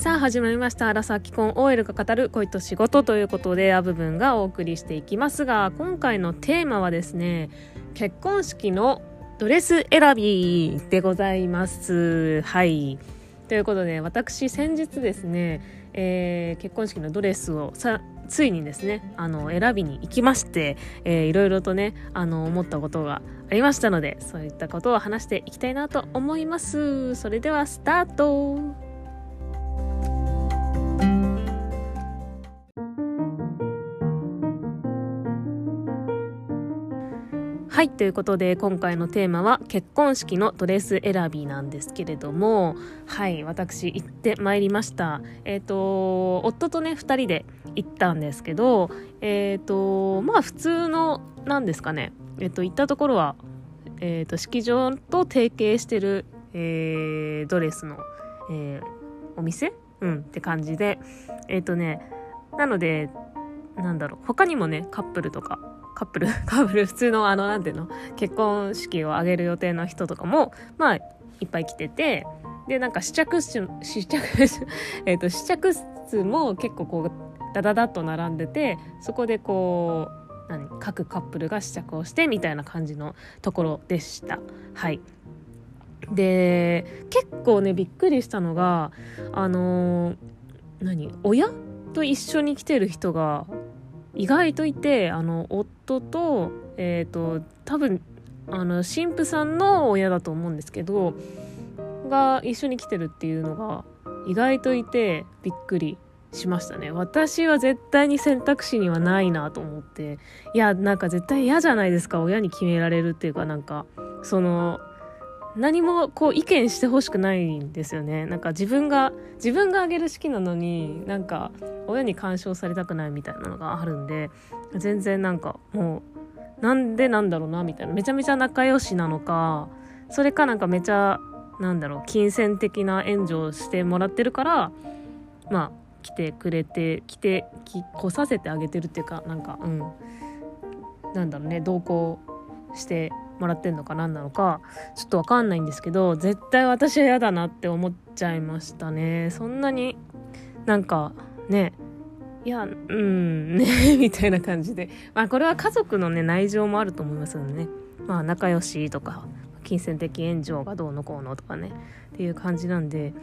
さあ始まりました。アラサー既婚 OL が語る恋と仕事ということで、ア部分がお送りしていきますが、今回のテーマはですね、結婚式のドレス選びでございます。はい。ということで、私先日ですね、えー、結婚式のドレスをさついにですねあの選びに行きまして、えー、いろいろとねあの思ったことがありましたのでそういったことを話していきたいなと思いますそれではスタートはいということで今回のテーマは結婚式のドレス選びなんですけれどもはい私行ってまいりました。えっ、ー、と夫とね2人で行ったんですけどえっ、ー、とまあ普通のなんですかね。えっ、ー、と行ったところはえっ、と式場と提携してる、えドレスの、えお店？うん。って感じで。えっ、とねなのでなんだろう。他にもねカップルとかカップル カップル普通のあのなんていうの？結婚式を挙げる予定の人とかもまあいっぱい来てて。でなんか試着室試着 えっと試着室も結構こうダダダッと並んでてそこでこう何？各カップルが試着をしてみたいな感じのところでした。はいで結構ねびっくりしたのがあのー、何親と一緒に来てる人が意外といてあの夫と,、えーと、多分あの神父さんの親だと思うんですけどが一緒に来てるっていうのが意外といてびっくりしましたね。私は絶対に選択肢にはないなと思って。いやなんか絶対嫌じゃないですか親に決められるっていうかなんかその何もこう意見してほしくないんですよね。なんか自分が自分があげる式なのになんか親に干渉されたくないみたいなのがあるんで全然なんかもうなんでなんだろうなみたいな。めちゃめちゃ仲良しなのかそれかなんかめちゃなんだろう金銭的な援助をしてもらってるからまあ来てくれて来て来させてあげてるっていうかなんかうん。なんだろうね同行してもらってんのか何なのかちょっと分かんないんですけど絶対私は嫌だなって思っちゃいましたね。そんなになんかねいやうんね みたいな感じで。まあこれは家族のね内情もあると思いますのでね。まあ仲良しとか金銭的援助がどうのこうのとかね。っていう感じなんで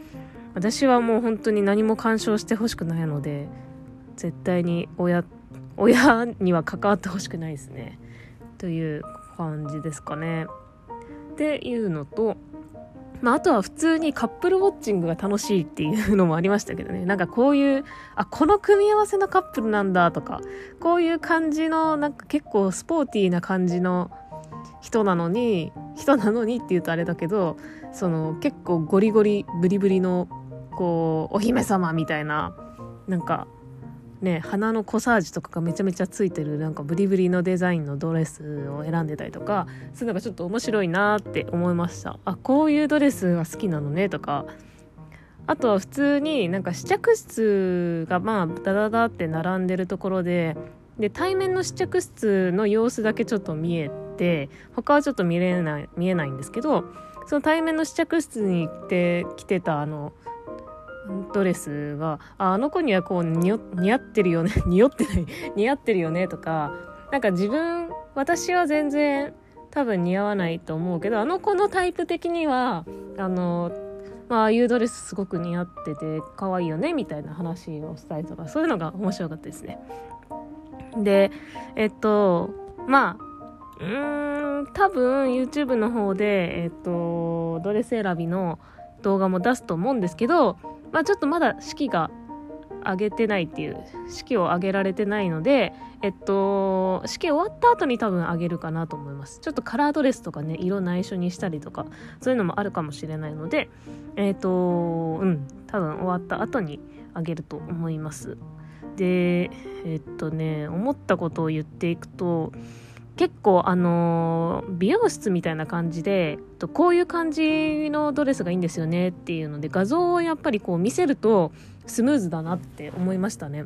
私はもう本当に何も干渉してほしくないので絶対に親親には関わってほしくないですね。という感じですかね。っていうのと、まあ、あとは普通にカップルウォッチングが楽しいっていうのもありましたけどね。なんかこういう、あ、この組み合わせのカップルなんだとか、こういう感じの、なんか結構スポーティーな感じの人なのに、人なのにって言うとあれだけど、その結構ゴリゴリ、ブリブリの、こう、お姫様みたいな、なんかね花のコサージュとかがめちゃめちゃついてるなんかブリブリのデザインのドレスを選んでたりとかそういうのがちょっと面白いなって思いました。あこういうドレスが好きなのねとか。あとは普通になんか試着室がまあダダダって並んでるところでで対面の試着室の様子だけちょっと見えて他はちょっと見れない見えないんですけどその対面の試着室に行って着てたあのドレスがあの子にはこう似合ってるよね 似合ってない似合ってるよねとかなんか自分私は全然多分似合わないと思うけどあの子のタイプ的にはあのまあああいうドレスすごく似合ってて可愛いよねみたいな話をしたりとかそういうのが面白かったですね。でえっとまあうーん多分 YouTube の方でえっとドレス選びの動画も出すと思うんですけどまあ、ちょっとまだ式が上げてないっていう式を上げられてないのでえっと式終わった後に多分上げるかなと思います。ちょっとカラードレスとかね色内緒にしたりとかそういうのもあるかもしれないのでえっとうん多分終わった後に上げると思います。でえっとね思ったことを言っていくと結構あの美容室みたいな感じでこういう感じのドレスがいいんですよねっていうので画像をやっぱりこう見せるとスムーズだなって思いましたね。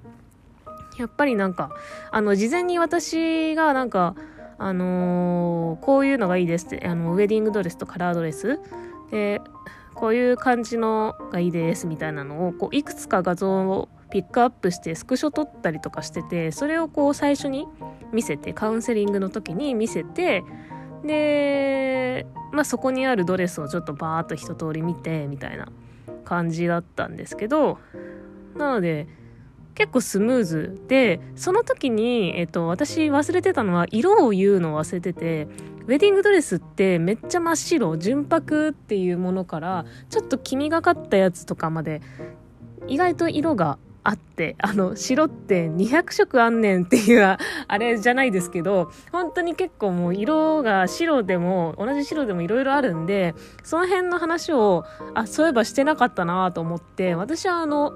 やっぱりなんかあの事前に私がなんかあの、こういうのがいいですってあのウェディングドレスとカラードレスでこういう感じのがいいですみたいなのをこういくつか画像をピックアップしてスクショ撮ったりとかしててそれをこう最初に見せてカウンセリングの時に見せてで、まあ、そこにあるドレスをちょっとバーッと一通り見てみたいな感じだったんですけどなので結構スムーズでその時に、えっと、私忘れてたのは色を言うのを忘れててウェディングドレスってめっちゃ真っ白純白っていうものからちょっと黄みがかったやつとかまで意外と色があって、あの、白って200色あんねんっていう、あれじゃないですけど、本当に結構もう色が白でも、同じ白でもいろいろあるんで、その辺の話を、あ、そういえばしてなかったなと思って、私はあの、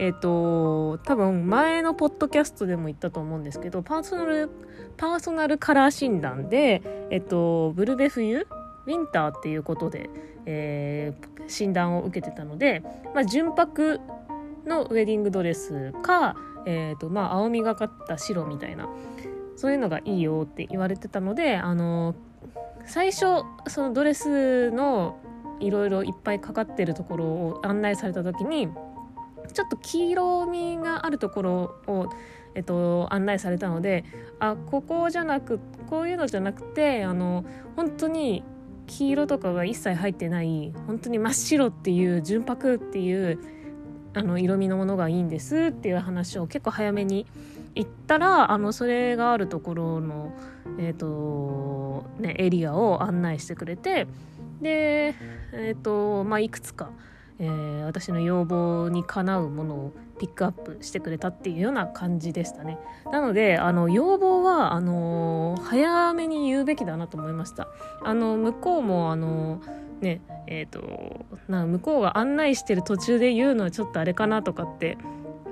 えっ、ー、と、多分前のポッドキャストでも言ったと思うんですけど、パーソナル、パーソナルカラー診断で、えっ、ー、と、ブルベ冬ウィンターっていうことで、えー、診断を受けてたので、まあ、純白のウェディングドレスか、えーとまあ、青みがかった白みたいなそういうのがいいよって言われてたのであの最初そのドレスのいろいろいっぱいかかってるところを案内された時にちょっと黄色みがあるところを、えっと、案内されたのであここじゃなくこういうのじゃなくてあの本当に黄色とかが一切入ってない本当に真っ白っていう純白っていうあの色味のものがいいんですっていう話を結構早めに言ったらあのそれがあるところの、えーとね、エリアを案内してくれてで、えーとまあ、いくつか、えー、私の要望にかなうものをピックアップしてくれたっていうような感じでしたね。なのであの要望はあの早めに言うべきだなと思いました。あの向こうもあのねえっ、ー、とな向こうが案内してる途中で言うのはちょっとあれかなとかって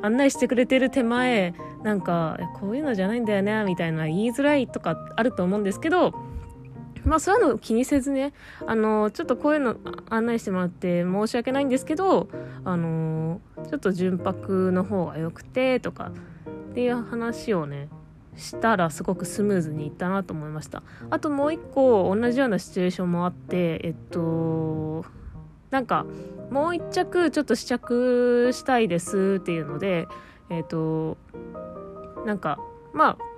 案内してくれてる手前なんかこういうのじゃないんだよねみたいな言いづらいとかあると思うんですけどまあそういうの気にせずね。あのちょっとこういうの案内してもらって申し訳ないんですけどあのちょっと純白の方が良くてとかっていう話をねしたらすごくスムーズにいったなと思いました。あともう一個同じようなシチュエーションもあってえっとなんかもう一着ちょっと試着したいですっていうのでえっとなんかまあ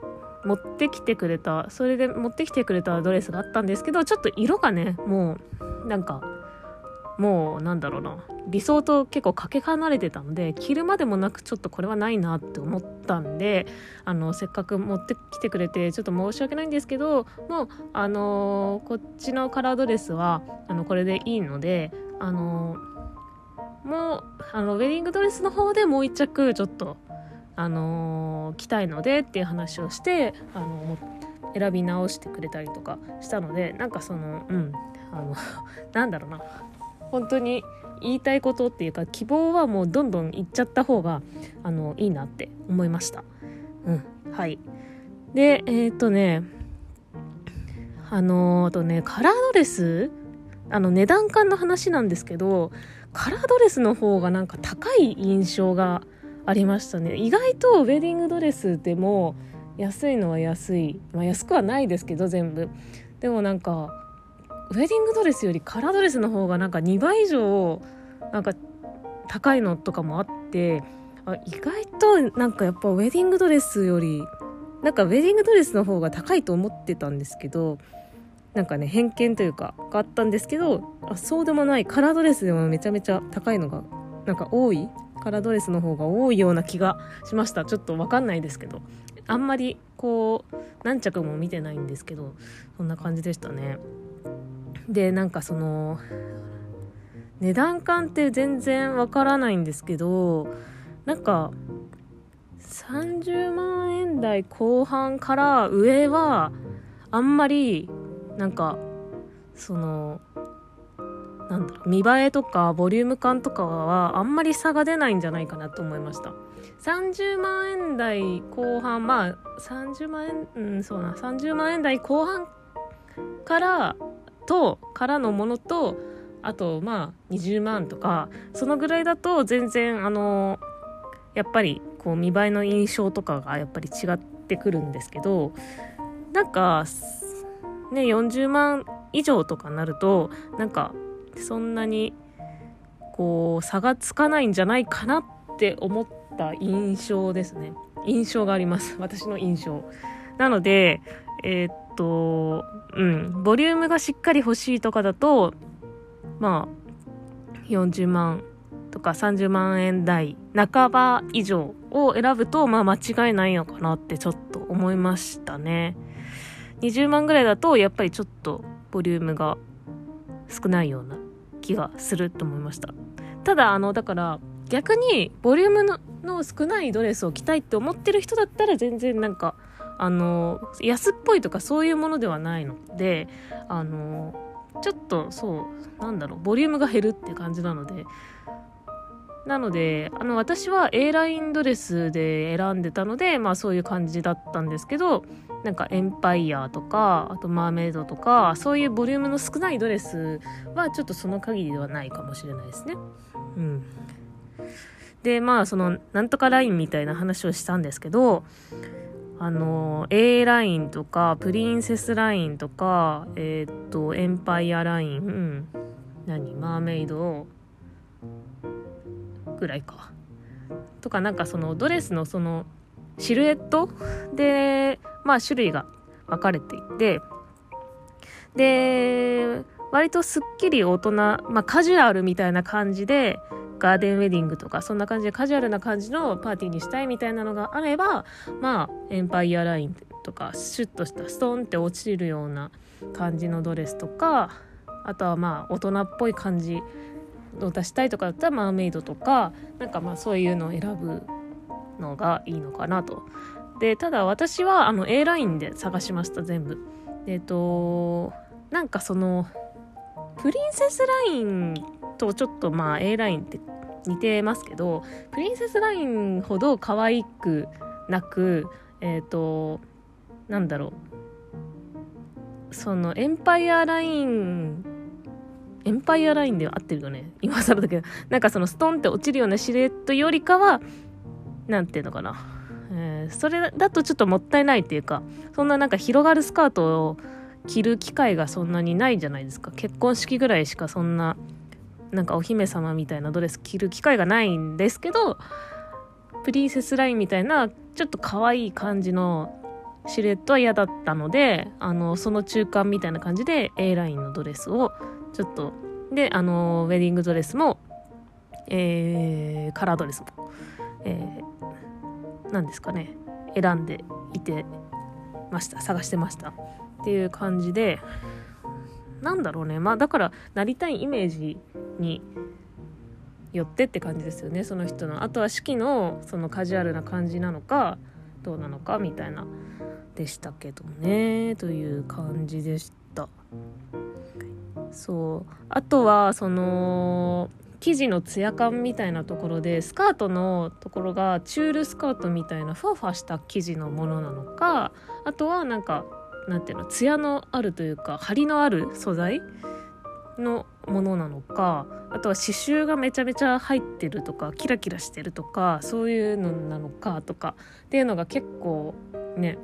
持ってきてくれたそれで持ってきてくれたドレスがあったんですけどちょっと色がねもうなんかもうなんだろうな。理想と結構かけ離れてたので着るまでもなくちょっとこれはないなって思ったんであのせっかく持ってきてくれてちょっと申し訳ないんですけどもうあのこっちのカラードレスはあのこれでいいのであのもうあのウェディングドレスの方でもう一着ちょっとあの着たいのでっていう話をしてあの選び直してくれたりとかしたのでなんかそのうんあの なんだろうな。本当に言いたいことっていうか希望はもうどんどん言っちゃった方があのいいなって思いました。うんはい。でえっ、とねあの、あとねカラードレス？あの値段感の話なんですけどカラードレスの方がなんか高い印象がありましたね。意外とウェディングドレスでも安いのは安い、まあ、安くはないですけど全部。でもなんかウェディングドレスよりカラードレスの方がなんか2倍以上なんか高いのとかもあってあ意外となんかやっぱウェディングドレスよりなんかウェディングドレスの方が高いと思ってたんですけどなんかね偏見というかがあったんですけどあそうでもない。カラードレスでもめちゃめちゃ高いのがなんか多いカラードレスの方が多いような気がしました。ちょっと分かんないですけど。あんまりこう何着も見てないんですけどそんな感じでしたね。でなんかその値段感って全然わからないんですけどなんか30万円台後半から上はあんまりなんかそのなんだろう見栄えとかボリューム感とかはあんまり差が出ないんじゃないかなと思いました。30万円台後半まあ30万円うんそうな。30万円台後半からとからのものとあとまあ20万とかそのぐらいだと全然あのやっぱりこう見栄えの印象とかがやっぱり違ってくるんですけどなんかね40万以上とかなるとなんかそんなにこう差がつかないんじゃないかなって思った印象ですね。印象があります。私の印象。なのでえー、っとうん。ボリュームがしっかり欲しいとかだとまあ40万とか30万円台半ば以上を選ぶとまあ間違いないのかなってちょっと思いましたね。20万ぐらいだとやっぱりちょっとボリュームが少ないような気がすると思いました。ただあのだから逆にボリュームの少ないドレスを着たいって思ってる人だったら全然なんかあの安っぽいとかそういうものではないのであのちょっとそうなんだろうボリュームが減るって感じなので。なのであの私は A ラインドレスで選んでたのでまあそういう感じだったんですけどなんかエンパイアとかあとマーメイドとかそういうボリュームの少ないドレスはちょっとその限りではないかもしれないですね。うん、でまあそのなんとかラインみたいな話をしたんですけどあの A ラインとかプリンセスラインとかえー、っとエンパイアライン何マーメイドぐらいかとかなんかそのドレスのそのシルエットでまあ種類が分かれていてで割とすっきり大人まあカジュアルみたいな感じでガーデンウェディングとかそんな感じでカジュアルな感じのパーティーにしたいみたいなのがあればまあエンパイアラインとかシュッとしたストンって落ちるような感じのドレスとかあとはまあ大人っぽい感じを出したいとかだったらマーメイドとかなんかまあそういうのを選ぶのがいいのかなと。でただ私はあの A ラインで探しました全部。えっ、となんかそのプリンセスラインとちょっとまあ A ラインって似てますけどプリンセスラインほど可愛くなくえっ、ー、となんだろう。そのエンパイアラインエンパイアラインでは合ってるよね。今更だけど。なんかそのストンって落ちるようなシルエットよりかは何ていうのかな、えー、それだとちょっともったいないっていうかそんななんか広がるスカートを着る機会がそんなにないじゃないですか。結婚式ぐらいしかそんななんかお姫様みたいなドレス着る機会がないんですけどプリンセスラインみたいなちょっと可愛い感じのシルエットは嫌だったのであのその中間みたいな感じで A ラインのドレスをちょっとであのウェディングドレスも、えー、カラードレスも、えー、何ですかね。選んでいてました。探してました。っていう感じでなんだろうね。まあだからなりたいイメージによってって感じですよね。その人の。あとは式のそのカジュアルな感じなのかどうなのかみたいなでしたけどね。という感じでした。そう。あとはその生地のツヤ感みたいなところでスカートのところがチュールスカートみたいなふわふわした生地のものなのかあとはなんかなんていうのツヤのあるというか張りのある素材のものなのかあとは刺繍がめちゃめちゃ入ってるとかキラキラしてるとかそういうのなのかとかっていうのが結構ね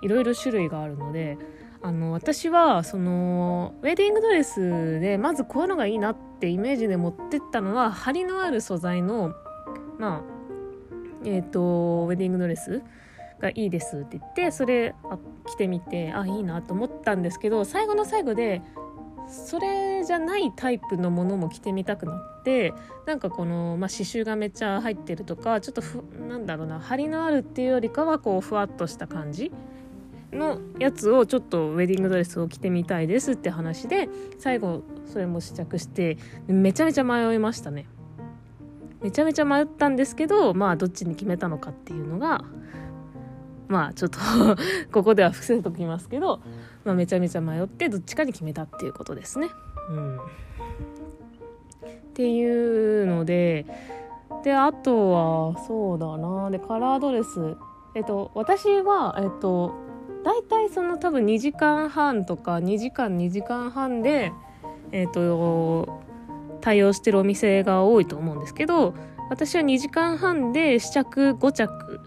いろいろ種類があるのであの私はそのウェディングドレスでまずこういうのがいいなってってイメージで持ってったのは張りのある素材のまあえっ、ー、とウェディングドレスがいいですって言ってそれあ着てみてあいいなと思ったんですけど最後の最後でそれじゃないタイプのものも着てみたくなってなんかこの、まあ、刺繍がめっちゃ入ってるとかちょっとふなんだろうな張りのあるっていうよりかはこうふわっとした感じのやつをちょっとウェディングドレスを着てみたいですって話で最後それも試着してめちゃめちゃ迷いましたね。めちゃめちゃ迷ったんですけどまあどっちに決めたのかっていうのがまあちょっと ここでは伏せときますけど、まあ、めちゃめちゃ迷ってどっちかに決めたっていうことですね。うん、っていうのでであとはそうだな。でカラードレス。えっと私はえっと大体その多分2時間半とか2時間2時間半でえっと対応してるお店が多いと思うんですけど私は2時間半で試着5着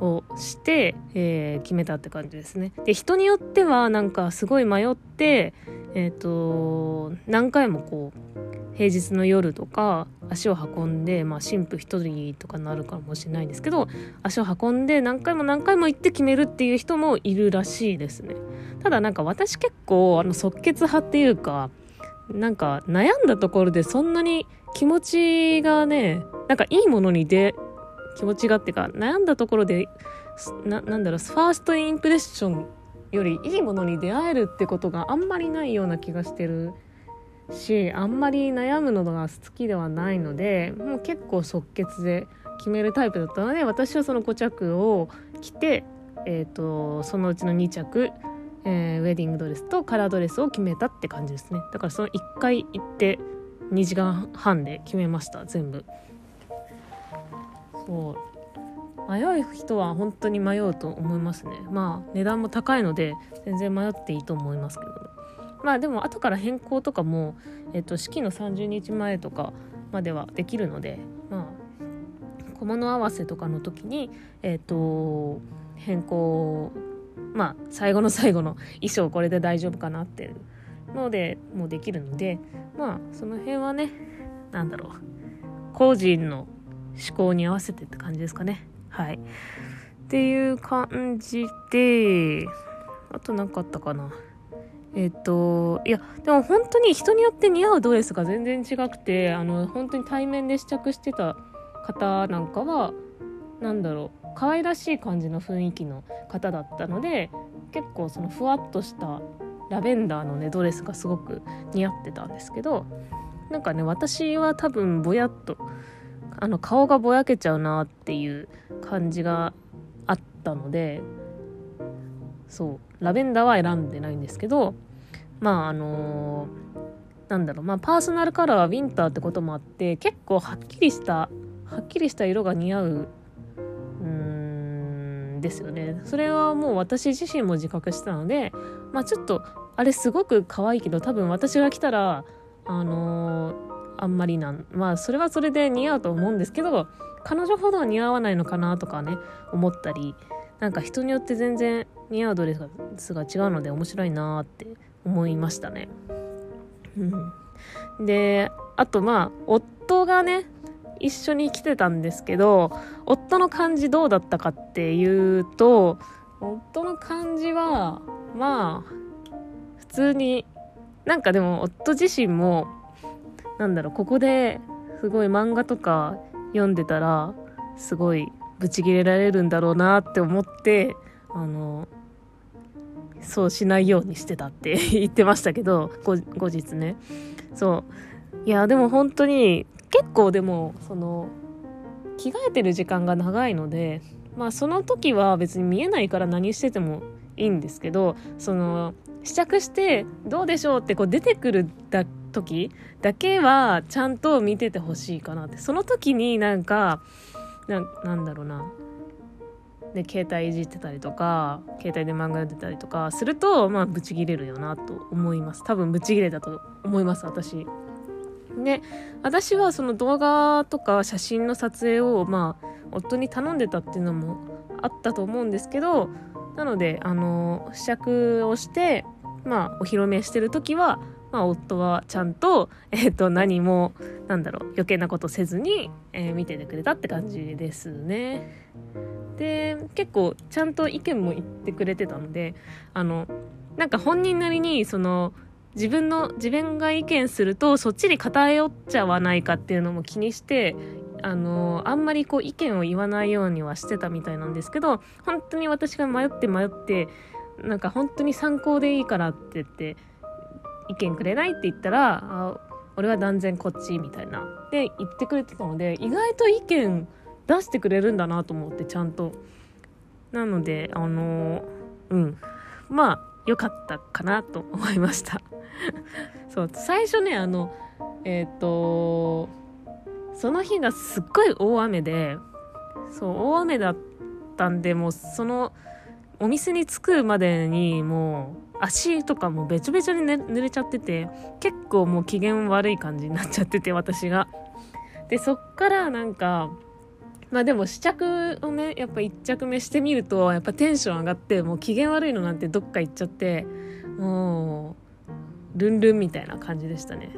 をして、えー、決めたって感じですね。で人によってはなんかすごい迷って、えーと、何回もこう平日の夜とか足を運んで、まあ、神父一人とかなるかもしれないんですけど足を運んで何回も何回も行って決めるっていう人もいるらしいですね。ただなんか私結構あの即決派っていうかなんか悩んだところでそんなに気持ちがねなんかいいものにで気持ちがっていうか悩んだところでななんだろうファーストインプレッションよりいいものに出会えるってことがあんまりないような気がしてるしあんまり悩むのが好きではないのでもう結構即決で決めるタイプだったので私はその5着を着て、えーと、そのうちの2着、えー、ウェディングドレスとカラードレスを決めたって感じですね。だからその1回行って2時間半で決めました全部。そう。迷う人は本当に迷うと思いますね。まあ値段も高いので全然迷っていいと思いますけどまあでも後から変更とかも、えっと、式の30日前とかまではできるのでまあ小物合わせとかの時にえっと変更まあ最後の最後の衣装これで大丈夫かなっていうのでもうできるのでまあその辺はね何だろう個人の思考に合わせてって感じですかね。はい。っていう感じであと何かあったかな。えっと、いや、でも本当に人によって似合うドレスが全然違くて、あの、本当に対面で試着してた方なんかは、なんだろう、可愛らしい感じの雰囲気の方だったので、結構そのふわっとしたラベンダーのね、ドレスがすごく似合ってたんですけど、なんかね、私は多分ぼやっと、あの、顔がぼやけちゃうなっていう感じがあったので、そうラベンダーは選んでないんですけどまああのー、なんだろうまあパーソナルカラーはウィンターってこともあって結構はっきりしたはっきりした色が似合ううんですよね。それはもう私自身も自覚してたのでまあちょっとあれすごく可愛いけど多分私が来たらあのー、あんまりなんまあそれはそれで似合うと思うんですけど彼女ほど似合わないのかなとかね思ったりなんか人によって全然似合うドレスが違うので面白いなって思いましたね。うん、であとまあ夫がね一緒に来てたんですけど夫の感じどうだったかっていうと夫の感じはまあ普通になんかでも夫自身もなんだろうここですごい漫画とか読んでたらすごいブチギレられるんだろうなって思ってあのそうしないようにしてたって 言ってましたけど後日ね。そう。いやでも本当に結構でもその着替えてる時間が長いのでまあその時は別に見えないから何しててもいいんですけどその試着してどうでしょうってこう出てくるだ時だけはちゃんと見ててほしいかなって。その時になんかなんだろうな。で携帯いじってたりとか携帯で漫画読んでたりとかするとまあブチギレるよなと思います。多分ブチギレだと思います私。で私はその動画とか写真の撮影をまあ夫に頼んでたっていうのもあったと思うんですけどなのであの試着をしてまあお披露目してる時はまあ、夫はちゃんと, えー、と何もなんだろう余計なことせずに、えー、見ててくれたって感じですね。で結構ちゃんと意見も言ってくれてたのであのなんか本人なりにその自分の自分が意見するとそっちに偏っちゃわないかっていうのも気にしてあのあんまりこう意見を言わないようにはしてたみたいなんですけど本当に私が迷って迷ってなんか本当に参考でいいからって言って意見くれないって言ったらあ俺は断然こっちみたいな。で言ってくれてたので意外と意見出してくれるんだなと思ってちゃんと。なのであのうん。まあ良かったかなと思いました。そう最初ねあのえっ、ー、とその日がすっごい大雨でそう大雨だったんでもうそのお店に着くまでにもう足とかもべちょべちょに、ね、濡れちゃってて結構もう機嫌悪い感じになっちゃってて私が。でそっからなんかまあでも試着をねやっぱ1着目してみるとやっぱテンション上がってもう機嫌悪いのなんてどっか行っちゃってもうルンルンみたいな感じでしたね。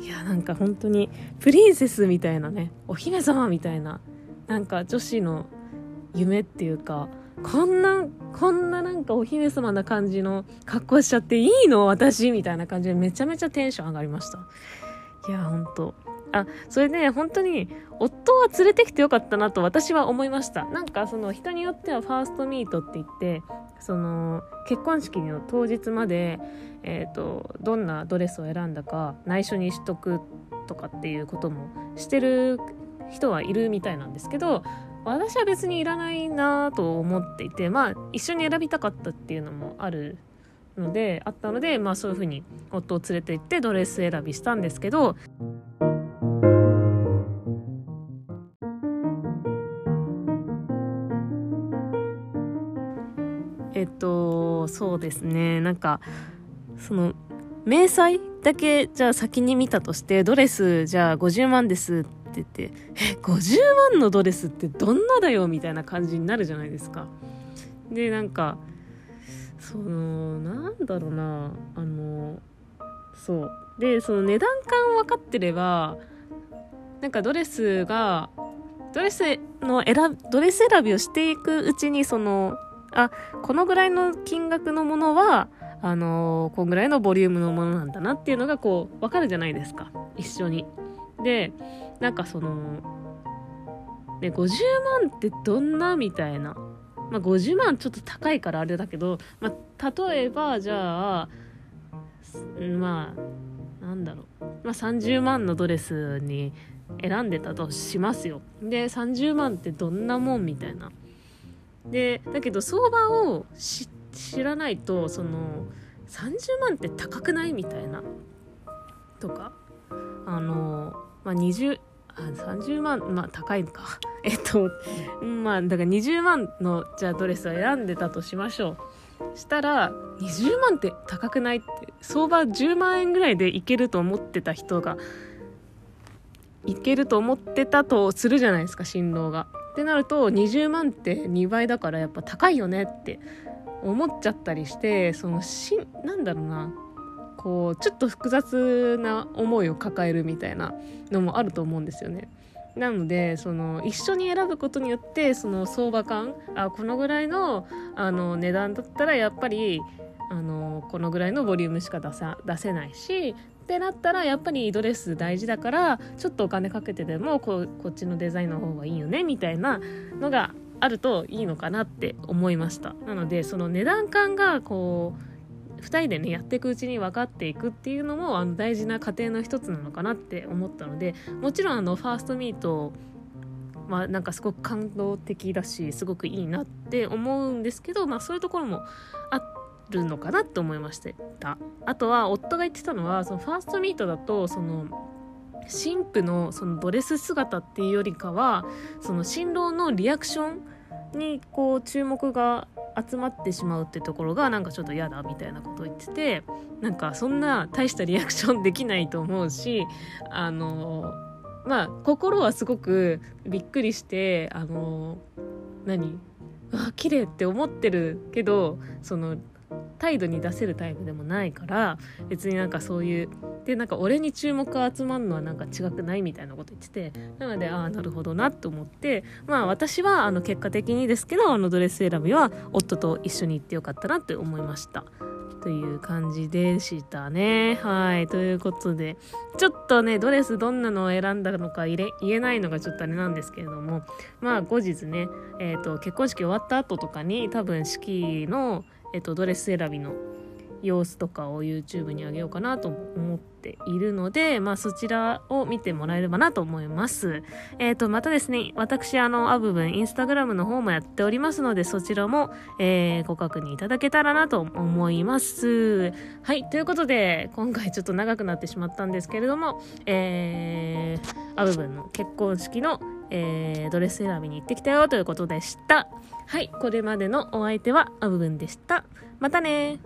いやなんか本当にプリンセスみたいなねお姫様みたいななんか女子の夢っていうかこんなこんななんかお姫様な感じの格好しちゃっていいの私みたいな感じでめちゃめちゃテンション上がりました。いやほんと。あそれで本当に夫は連れてきてよかったなと私は思いました。なんかその人によってはファーストミートって言ってその結婚式の当日まで、えーと、どんなドレスを選んだか内緒にしとくとかっていうこともしてる人はいるみたいなんですけど私は別にいらないなと思っていてまあ一緒に選びたかったっていうのもあるのであったのでまあそういうふうに夫を連れて行ってドレス選びしたんですけどえっとそうですね。なんかその明細だけじゃあ先に見たとしてドレスじゃあ50万ですってってえ50万のドレスってどんなだよみたいな感じになるじゃないですか。でなんかそのなんだろうなあのそう。でその値段感分かってればなんかドレスがドレスの選ドレス選びをしていくうちにそのあこのぐらいの金額のものはあのー、こんぐらいのボリュームのものなんだなっていうのがこう分かるじゃないですか。一緒に。でなんかその、ね、50万ってどんなみたいな、まあ、50万ちょっと高いからあれだけど、まあ、例えばじゃあまあなんだろう、まあ、30万のドレスに選んでたとしますよ。で30万ってどんなもんみたいな。でだけど相場を知らないとその30万って高くないみたいな。とかあのまあ20あ30万まあ高いのか。えっとまあだから20万のじゃあドレスを選んでたとしましょう。したら20万って高くないって。相場10万円ぐらいでいけると思ってた人がいけると思ってたとするじゃないですか新郎が。ってなると20万って2倍だからやっぱ高いよねって思っちゃったりしてそのしなんだろうな。こうちょっと複雑な思いを抱えるみたいなのもあると思うんですよね。なのでその一緒に選ぶことによってその相場感あこのぐらいのあの値段だったらやっぱりあのこのぐらいのボリュームしか出さ出せないしってなったらやっぱりドレス大事だからちょっとお金かけてでもここっちのデザインの方がいいよねみたいなのがあるといいのかなって思いましたなのでその値段感がこう2人でねやっていくうちに分かっていくっていうのもあの大事な過程の一つなのかなって思ったのでもちろんあのファーストミートはなんかすごく感動的だしすごくいいなって思うんですけど、まあ、そういうところもあるのかなって思いました。あとは夫が言ってたのはそのファーストミートだとその神父のそのドレス姿っていうよりかはその新郎のリアクションにこう注目が集まってしまうってところがなんかちょっと嫌だみたいなことを言っててなんかそんな大したリアクションできないと思うしあのまあ心はすごくびっくりしてあの何？あ綺麗って思ってるけどその態度に出せるタイプでもないから別になんかそういうでなんか俺に注目が集まるのはなんか違くないみたいなこと言っててなのでああなるほどなと思ってまあ私はあの結果的にですけどあのドレス選びは夫と一緒に行ってよかったなって思いました。という感じでしたね。はい。ということで、ちょっとね、ドレスどんなのを選んだのか言えないのがちょっとあれなんですけれども、まあ後日ね、えっ、ー、と、結婚式終わった後とかに多分式のえっと、ドレス選びの様子とかを YouTube にあげようかなと思っているので、まあそちらを見てもらえればなと思います。えっ、ー、と、またですね、私、あの、アブ分、インスタグラムの方もやっておりますので、そちらも、えー、ご確認いただけたらなと思います。はい、ということで、今回ちょっと長くなってしまったんですけれども、えー、アブ分の結婚式のえー、ドレス選びに行ってきたよということでした。はい、これまでのお相手はアブブンでした。またね